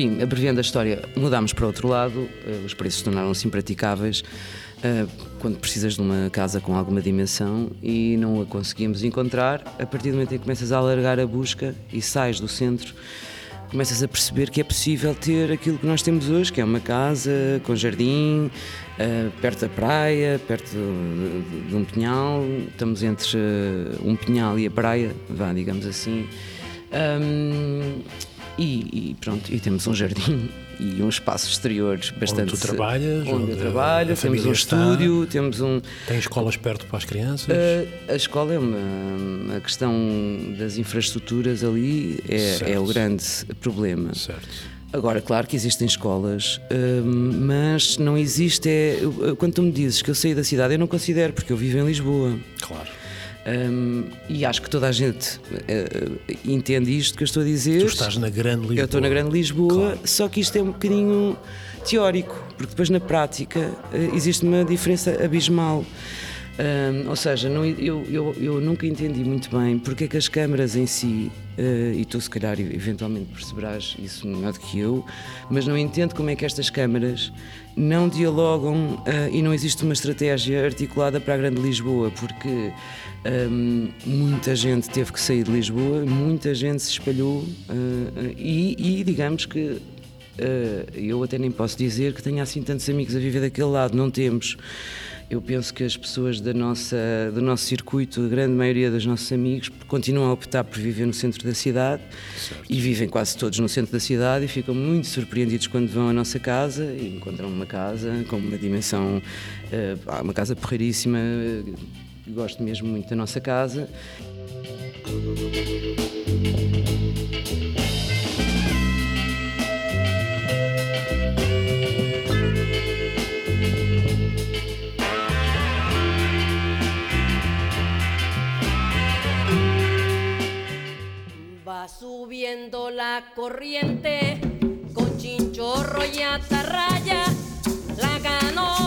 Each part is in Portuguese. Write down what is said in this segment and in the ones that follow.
Enfim, abreviando a história, mudámos para outro lado, eh, os preços tornaram-se impraticáveis eh, quando precisas de uma casa com alguma dimensão e não a conseguimos encontrar. A partir do momento em que começas a alargar a busca e sais do centro, começas a perceber que é possível ter aquilo que nós temos hoje, que é uma casa com jardim, eh, perto da praia, perto de um pinhal. Estamos entre um pinhal e a praia, vá, digamos assim. Um, e, e, pronto, e temos um jardim e um espaço exterior bastante. Onde tu trabalhas? Onde, onde eu trabalho, temos um está, estúdio, temos um. Tem escolas perto para as crianças? Uh, a escola é uma, uma questão das infraestruturas ali, é, é o grande problema. Certo. Agora, claro que existem escolas, uh, mas não existe. É, quando tu me dizes que eu saí da cidade, eu não considero, porque eu vivo em Lisboa. Claro. Um, e acho que toda a gente uh, entende isto que eu estou a dizer. Tu estás na Grande Lisboa. Eu estou na Grande Lisboa, claro. só que isto é um bocadinho teórico, porque depois na prática uh, existe uma diferença abismal. Um, ou seja, não, eu, eu, eu, nunca entendi muito bem porque é que as câmaras em si, uh, e tu se calhar eventualmente perceberás isso melhor do que eu, mas não entendo como é que estas câmaras não dialogam uh, e não existe uma estratégia articulada para a Grande Lisboa, porque um, muita gente teve que sair de Lisboa, muita gente se espalhou uh, e, e, digamos que eu até nem posso dizer que tenha assim tantos amigos a viver daquele lado, não temos. Eu penso que as pessoas da nossa, do nosso circuito, a grande maioria dos nossos amigos, continuam a optar por viver no centro da cidade certo. e vivem quase todos no centro da cidade e ficam muito surpreendidos quando vão à nossa casa e encontram uma casa com uma dimensão, uh, uma casa porreiríssima, gosto mesmo muito da nossa casa. Subiendo la corriente con chinchorro y atarraya, la canoa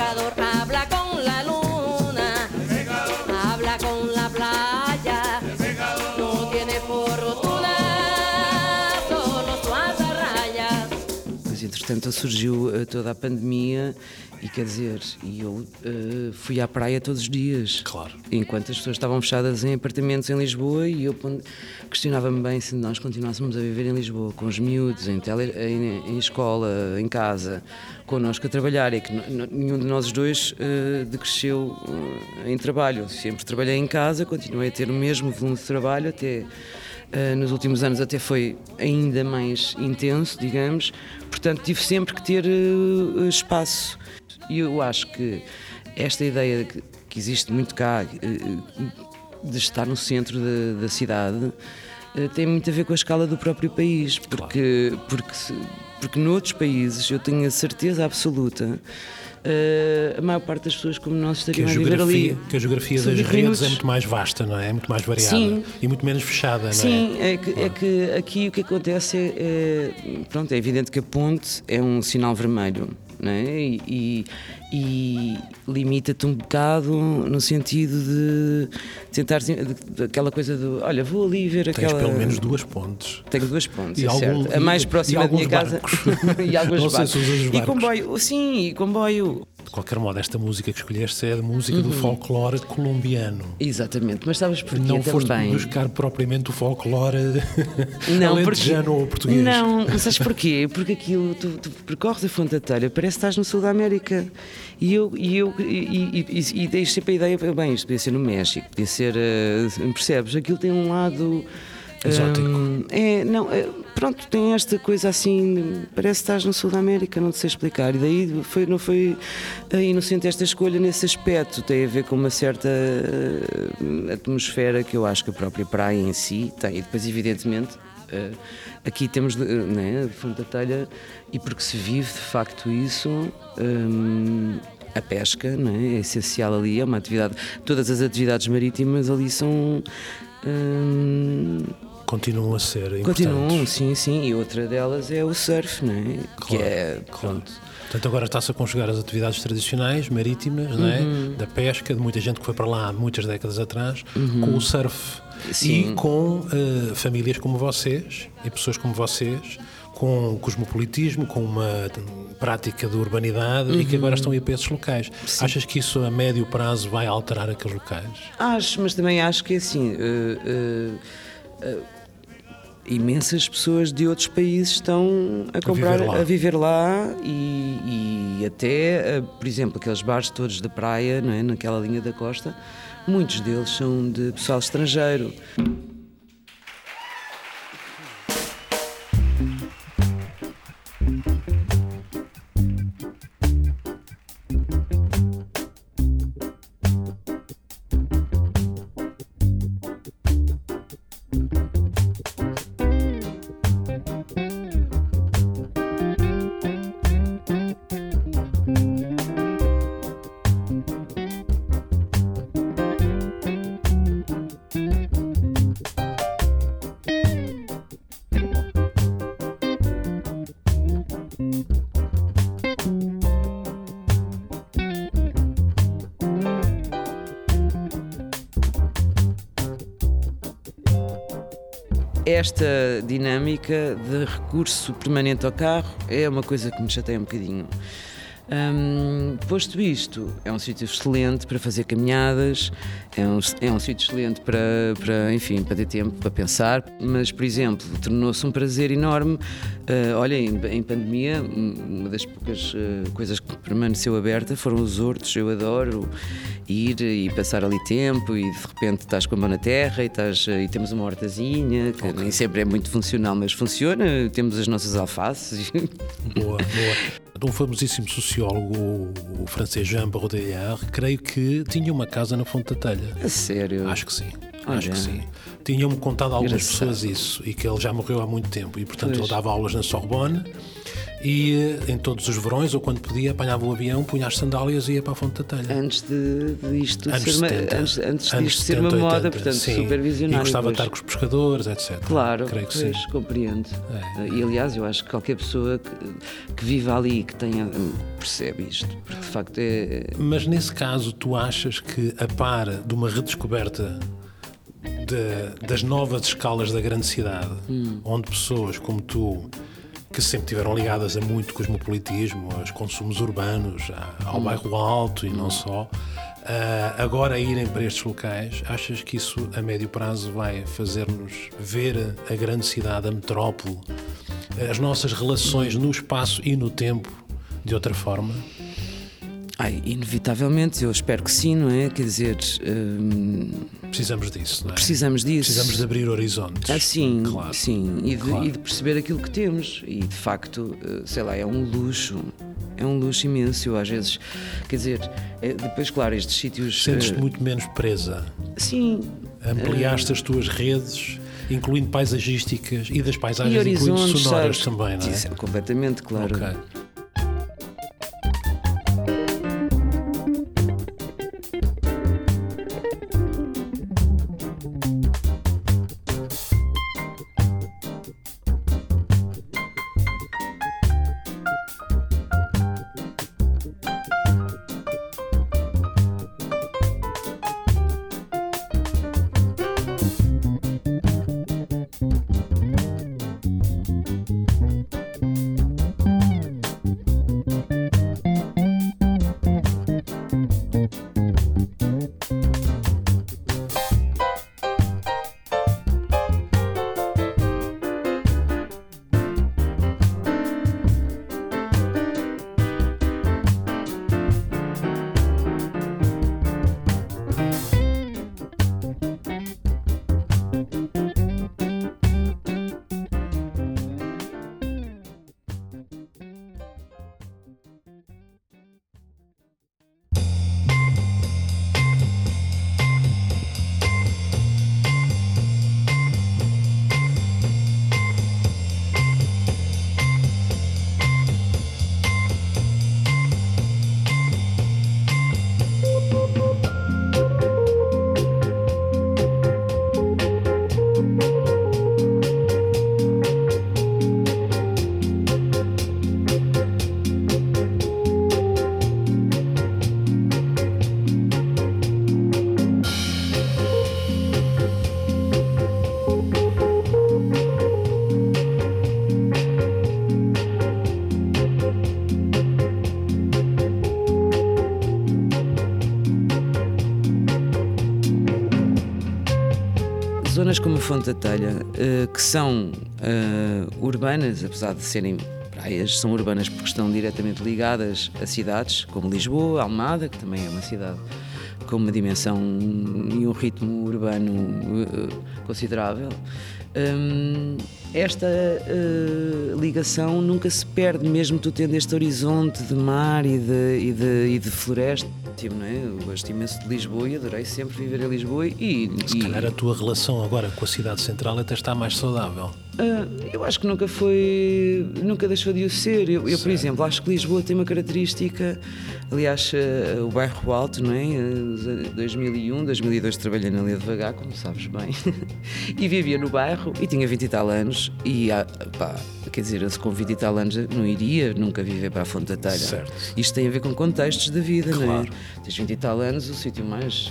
habla con entretanto surgiu uh, toda a pandemia e quer dizer, e eu uh, fui à praia todos os dias. Claro. Enquanto as pessoas estavam fechadas em apartamentos em Lisboa e eu questionava-me bem se nós continuássemos a viver em Lisboa, com os miúdos, em, tele, em, em escola, em casa, connosco a trabalhar. É que nenhum de nós dois uh, decresceu uh, em trabalho. Sempre trabalhei em casa, continuei a ter o mesmo volume de trabalho até Uh, nos últimos anos até foi ainda mais intenso, digamos, portanto tive sempre que ter uh, espaço. E eu acho que esta ideia que, que existe muito cá uh, de estar no centro da, da cidade tem muito a ver com a escala do próprio país, porque, porque, porque noutros países eu tenho a certeza absoluta eh, a maior parte das pessoas como nós estariam a viver ali. que a geografia das 20 redes minutos. é muito mais vasta, não é? É muito mais variada. Sim. E muito menos fechada, não é? Sim, é que, é que aqui o que acontece é, é- Pronto, é evidente que a ponte é um sinal vermelho. Não é? E, e- limita-te um bocado no sentido de tentar de- de- aquela coisa do olha, vou ali ver Tens aquela. pelo menos duas pontes. Tenho duas pontes, E é algum- certo. A mais próxima da minha alguns casa. barcos. e alguns Não sei barcos. se usas os E barcos. comboio, sim, e comboio. De qualquer modo, esta música que escolheste é a música Uhum. do folclore colombiano. Exatamente, mas sabes porquê Não foste também? buscar propriamente o folclore Não, porque, alentejano ou português. Não, mas sabes porquê? Porque aquilo, tu, tu percorres a Fonte da Telha, parece que estás no sul da América. E eu, e eu e, e, e, e sempre a ideia, bem, isto podia ser no México, podia ser, eh, percebes? Aquilo tem um lado. Exótico. hum, é, não, é, pronto, tem esta coisa assim, parece que estás no sul da América, não te sei explicar. E daí foi, não foi inocente esta escolha nesse aspecto, tem a ver com uma certa eh, atmosfera que eu acho que a própria praia em si tem. E depois, evidentemente, eh, aqui temos eh, né, Fonte da Telha, e porque se vive de facto isso. hum, a pesca não é? é essencial ali, é uma atividade. Todas as atividades marítimas ali são. hum, Continuam a ser importantes. continuam, sim, sim. E outra delas é o surf, não é? que Claro, é. Pronto. Portanto, agora está-se a conjugar as atividades tradicionais, marítimas, é? Uhum. da pesca, de muita gente que foi para lá há muitas décadas atrás, com o surf. Uhum. Sim. E com eh, famílias como vocês e pessoas como vocês, com cosmopolitismo, com uma prática de urbanidade e que Uhum. agora estão a ir para esses locais. Achas que isso a médio prazo vai alterar aqueles locais? Acho, mas também acho que é assim. eh, eh, imensas pessoas de outros países estão a comprar, viver lá. a viver lá e, e até, eh, por exemplo, aqueles bares todos da praia, não é? naquela linha da costa, muitos deles são de pessoal estrangeiro. Esta dinâmica de recurso permanente ao carro é uma coisa que me chateia um bocadinho. Hum, posto isto, é um sítio excelente para fazer caminhadas, é um, é um sítio excelente para, para, enfim, para ter tempo para pensar, mas, por exemplo, tornou-se um prazer enorme. eh, olha, em, em pandemia, um- uma das poucas eh, coisas que permaneceu aberta foram os hortos. Eu adoro ir e passar ali tempo e de repente estás com a mão na terra e, estás, eh, e temos uma hortazinha, que nem sempre é muito funcional, mas funciona. Temos as nossas alfaces. Boa, boa. Um famosíssimo sociólogo, o- o francês Jean Baudrillard, creio que tinha uma casa na Fonte da Telha. A sério. Acho que sim, Olha. acho que sim. Tinham-me contado algumas Engraçado. pessoas isso e que ele já morreu há muito tempo e, portanto, Pois. ele dava aulas na Sorbonne e eh, em todos os verões ou quando podia apanhava o avião, punha as sandálias e ia para a Fonte da Telha. Antes de, de isto Anos ser uma, 70, antes, antes anos disto ser uma 70, moda, 80, portanto, sim. super visionário. E gostava de estar com os pescadores, etc. Claro, Creio que pois, sim. compreendo. É. E aliás, eu acho que qualquer pessoa que, que viva ali e que tenha percebe isto, porque de facto é. Mas nesse caso, tu achas que a par de uma redescoberta de- das novas escalas da grande cidade, Hum. onde pessoas como tu, que sempre estiveram ligadas a muito cosmopolitismo, aos consumos urbanos, a- Hum. ao bairro alto e não só, ah, agora irem para estes locais, achas que isso a médio prazo vai fazer-nos ver a grande cidade, a metrópole, as nossas relações no espaço e no tempo de outra forma? Ai, inevitavelmente, eu espero que sim, não é? Quer dizer, hum, Precisamos disso, não é? precisamos disso. Precisamos de abrir horizontes. Ah, sim, Claro. sim. E de, Claro. e de perceber aquilo que temos. E de facto, eh, sei lá, é um luxo. É um luxo imenso. Eu, às vezes, quer dizer, eh, depois, claro, estes sítios. Sentes-te eh, muito menos presa. Sim. Ampliaste as tuas redes, incluindo paisagísticas e das E paisagens, incluindo horizontes, sonoras sabes? também, não é? Sim, completamente, claro. Ok. Como a Fonte da Telha, uh, que são uh, urbanas, apesar de serem praias, são urbanas porque estão diretamente ligadas a cidades como Lisboa, Almada, que também é uma cidade com uma dimensão e um ritmo urbano uh, considerável. Um, esta uh, ligação nunca se perde, mesmo tu tendo este horizonte de mar e de, e de, e de floresta. Não é? Eu gosto imenso de Lisboa e adorei sempre viver em Lisboa. E, Se e... calhar a tua relação agora com a cidade central até está mais saudável. Uh, eu acho que nunca foi, nunca deixou de o ser. Eu, eu por exemplo, acho que Lisboa tem uma característica, aliás, uh, o bairro Alto, não é? Uh, 2001, 2002 trabalhei na Lê Devagar, como sabes bem, e vivia no bairro e tinha 20 e tal anos e, pá, quer dizer, eu com 20 e tal anos não iria nunca viver para a Fonte da Telha. Certo. Isto tem a ver com contextos da vida, claro. não é? Tens 20 e tal anos, o sítio mais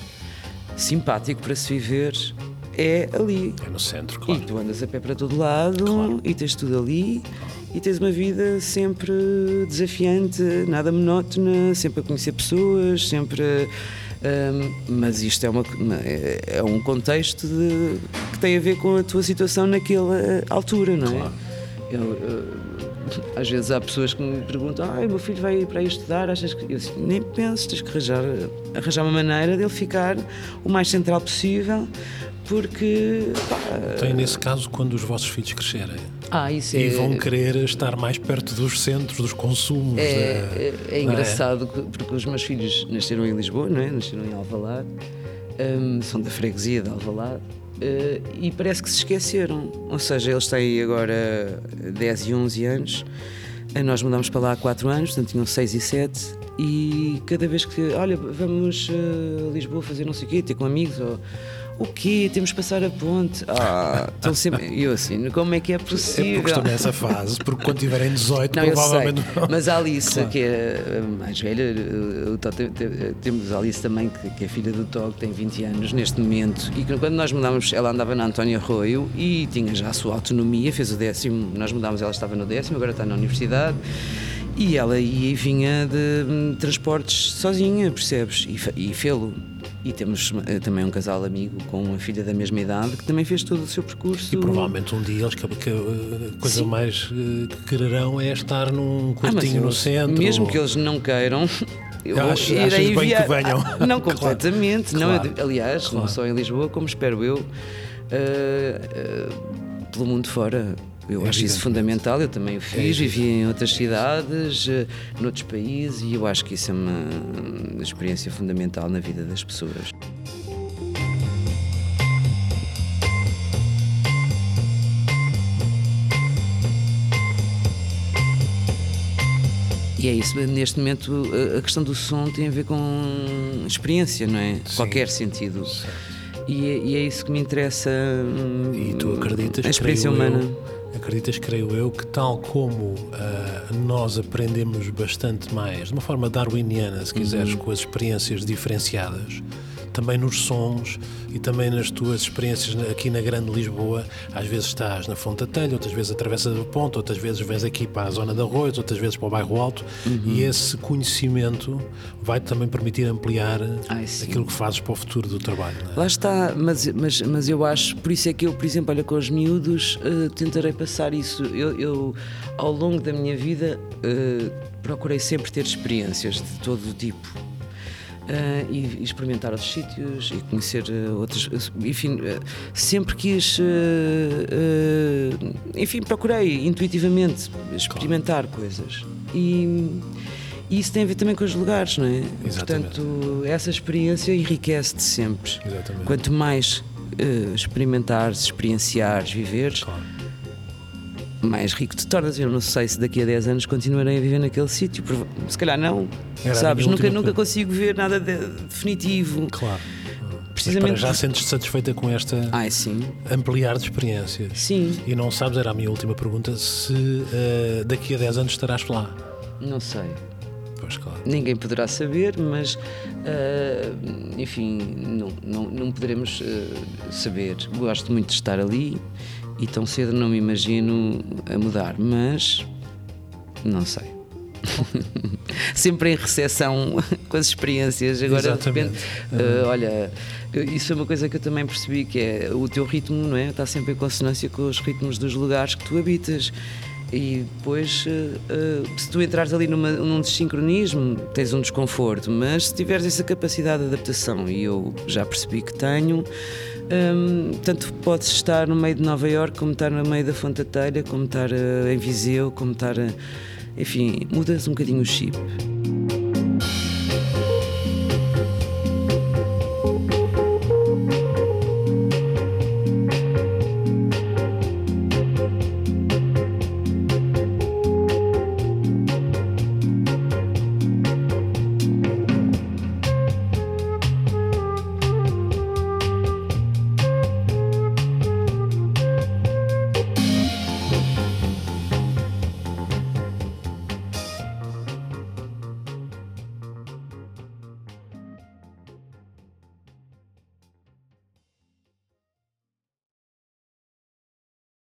simpático para se viver é ali. É no centro, claro. E tu andas a pé para todo lado claro. e tens tudo ali e tens uma vida sempre desafiante, nada monótona, sempre a conhecer pessoas, sempre. Um, mas isto é, uma, é um contexto de, que tem a ver com a tua situação naquela altura, não é? Claro. Eu, eu, às vezes há pessoas que me perguntam: ah, meu filho vai para aí estudar, achas que. Eu assim, nem penso, tens que arranjar, arranjar uma maneira dele ficar o mais central possível porque. Pá, Tem nesse caso quando os vossos filhos crescerem. Ah, isso e é... vão querer estar mais perto dos centros, dos consumos. É, é, é engraçado é? porque os meus filhos nasceram em Lisboa, não é? Nasceram em Alvalade, um, são da freguesia de Alvalade. Uh, e parece que se esqueceram. Ou seja, eles têm agora 10 e 11 anos. Uh, nós mudamos para lá há 4 anos, portanto tinham 6 e 7. E cada vez que, olha, vamos uh, a Lisboa fazer não sei o quê, ter com amigos, ou o quê? Temos que passar a ponte. Ah, estão sempre. Eu assim, como é que é possível? É porque estou nessa fase, porque quando tiverem 18, não, provavelmente não. Mas a Alice, claro. que é mais velha, temos a Alice também, que é filha do Tó, que tem 20 anos neste momento. E quando nós mudámos, ela andava na Antónia Arroio e tinha já a sua autonomia, fez o décimo, nós mudámos, ela estava no décimo, agora está na universidade. E ela ia e vinha de hum, transportes sozinha, percebes? E, e fê-lo. E temos uh, também um casal amigo com uma filha da mesma idade que também fez todo o seu percurso. E provavelmente um dia eles que, que a coisa Sim. mais uh, que quererão é estar num quartinho ah, no centro. Mesmo ou... que eles não queiram. Eu Acho, irei bem que venham. Ah, não completamente, claro. não, aliás, claro. não só em Lisboa, como espero eu, uh, pelo mundo fora. Eu é acho isso fundamental, eu também o fiz, é vivi em outras cidades, uh, noutros países e eu acho que isso é uma experiência fundamental na vida das pessoas. E é isso, neste momento a questão do som tem a ver com experiência, não é? Sim. Qualquer sentido. E é, e é, isso que me interessa. E tu acreditas a experiência humana. Eu Acreditas, creio eu, que tal como uh, nós aprendemos bastante mais, de uma forma darwiniana, se quiseres, uhum. com as experiências diferenciadas, também nos sons e também nas tuas experiências aqui na Grande Lisboa. Às vezes estás na Fonte da Telha, outras vezes atravessas o ponto, outras vezes vens aqui para a zona da Arroios, outras vezes para o bairro Alto uhum. e esse conhecimento vai também permitir ampliar Ai, aquilo que fazes para o futuro do trabalho. É? Lá está, mas, mas, mas eu acho, por isso é que eu, por exemplo, olha, com os miúdos, uh, tentarei passar isso. Eu, eu, ao longo da minha vida, uh, procurei sempre ter experiências de todo o tipo Uh, e, e, experimentar outros sítios e conhecer uh, outros. Enfim, uh, sempre quis. enfim, procurei intuitivamente experimentar claro. coisas. E, e, isso tem a ver também com os lugares, não é? Exatamente. Portanto, essa experiência enriquece-te sempre. Exatamente. Quanto mais experimentares, experienciares, viveres. Claro mais rico te tornas. Eu não sei se daqui a 10 anos continuarei a viver naquele sítio. Se calhar não. Era sabes? Nunca, nunca consigo ver nada de, definitivo. Claro. Precisamente. Mas já sentes-te satisfeita com esta Ai, ampliar de experiências. Sim. E não sabes, era a minha última pergunta, se uh, daqui a 10 anos estarás lá. Não sei. Pois claro. Ninguém poderá saber, mas uh, enfim, não, não, não poderemos uh, saber. Gosto muito de estar ali e tão cedo não me imagino a mudar, mas não sei. sempre em recessão com as experiências. Agora, Exatamente. de repente, uh, olha, isso é uma coisa que eu também percebi, que é o teu ritmo, não é? Está sempre em consonância com os ritmos dos lugares que tu habitas. E depois, uh, uh, se tu entrares ali numa, num desincronismo, tens um desconforto, mas se tiveres essa capacidade de adaptação, e eu já percebi que tenho, um, tanto podes estar no meio de Nova Iorque, como estar no meio da Fonte Telha, como estar uh, em Viseu, como estar. enfim, mudas um bocadinho o chip.